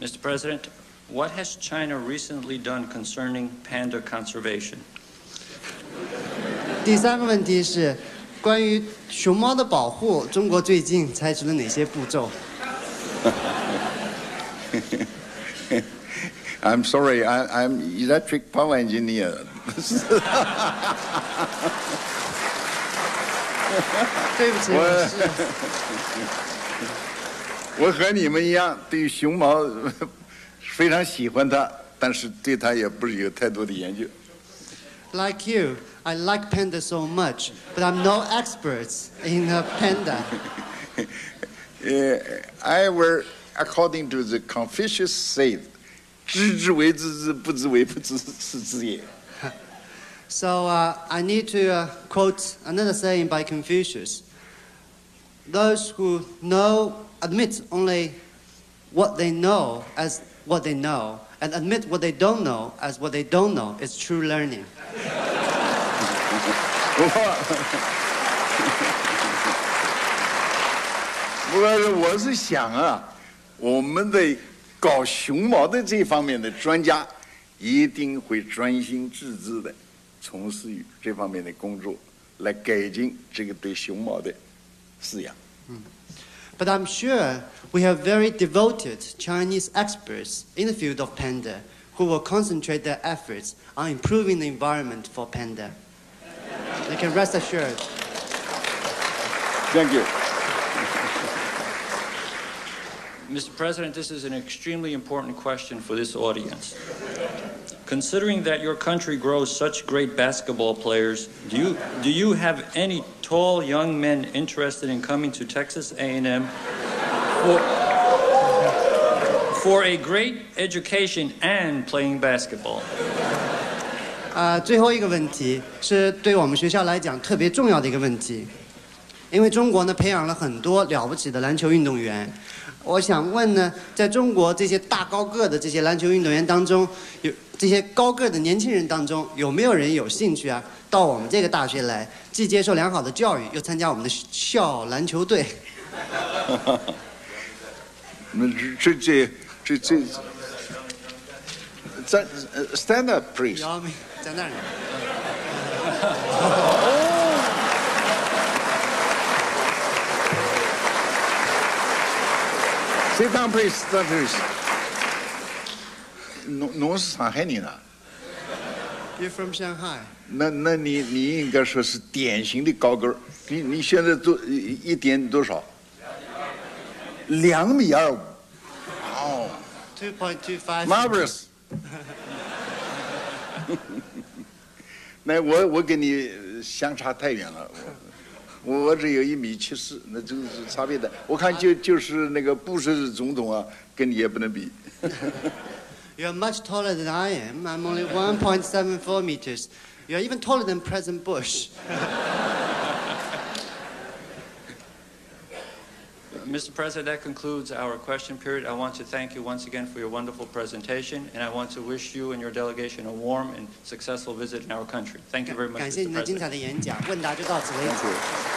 Mr. President, what has China recently done concerning panda conservation? 第三个问题是关于熊猫的保护，中国最近采取了哪些步骤？ I'm sorry, I, I'm electric power engineer. 对不起，我我是我和你们一样，对熊猫非常喜欢它，但是对它也不是有太多的研究。 like you. I like panda so much, but I'm no expert in uh, panda. Uh, I will, according to the Confucius said, 知之为知之，不知为不知，是知也。 So uh, I need to uh, quote another saying by Confucius. Those who know admit only what they know as what they know, and admit what they don't know as what they don't know is true learning. 我我我是想啊，我们的搞熊猫的这方面的专家，一定会专心致志的从事于这方面的工作，来改进这个对熊猫的饲养。嗯 But I'm sure we have very devoted Chinese experts in the field of panda who will concentrate their efforts on improving the environment for panda. You can rest assured. Thank you. Mr. President, this is an extremely important question for this audience. Considering that your country grows such great basketball players, do you, do you have any all young men interested in coming to Texas A&M for, for a great education and playing basketball? 啊、最后一个问题是对我们学校来讲特别重要的一个问题，因为中国呢培养了很多了不起的篮球运动员。我想问呢，在中国这些大高个的这些篮球运动员当中，有这些高个的年轻人当中，有没有人有兴趣啊，到我们这个大学来，既接受良好的教育，又参加我们的校篮球队？那 这这这这，stand up please。姚明在那里。Sit down please. Please. 侬侬是上海人啊？You're from Shanghai. 那那你你应该说是典型的高跟儿。你你现在多一一点多少？两米二五。哦 Two point two five.，marvelous。那我我跟你相差太远了，我我只有一米七四，那就是差别的。我看就就是那个布什总统啊，跟你也不能比。 You're much taller than I am. I'm only 1.74 meters. You're even taller than President Bush. Mr. President, that concludes our question period. I want to thank you once again for your wonderful presentation, and I want to wish you and your delegation a warm and successful visit in our country. Thank you very much, 感谢 Mr. 您的精 President.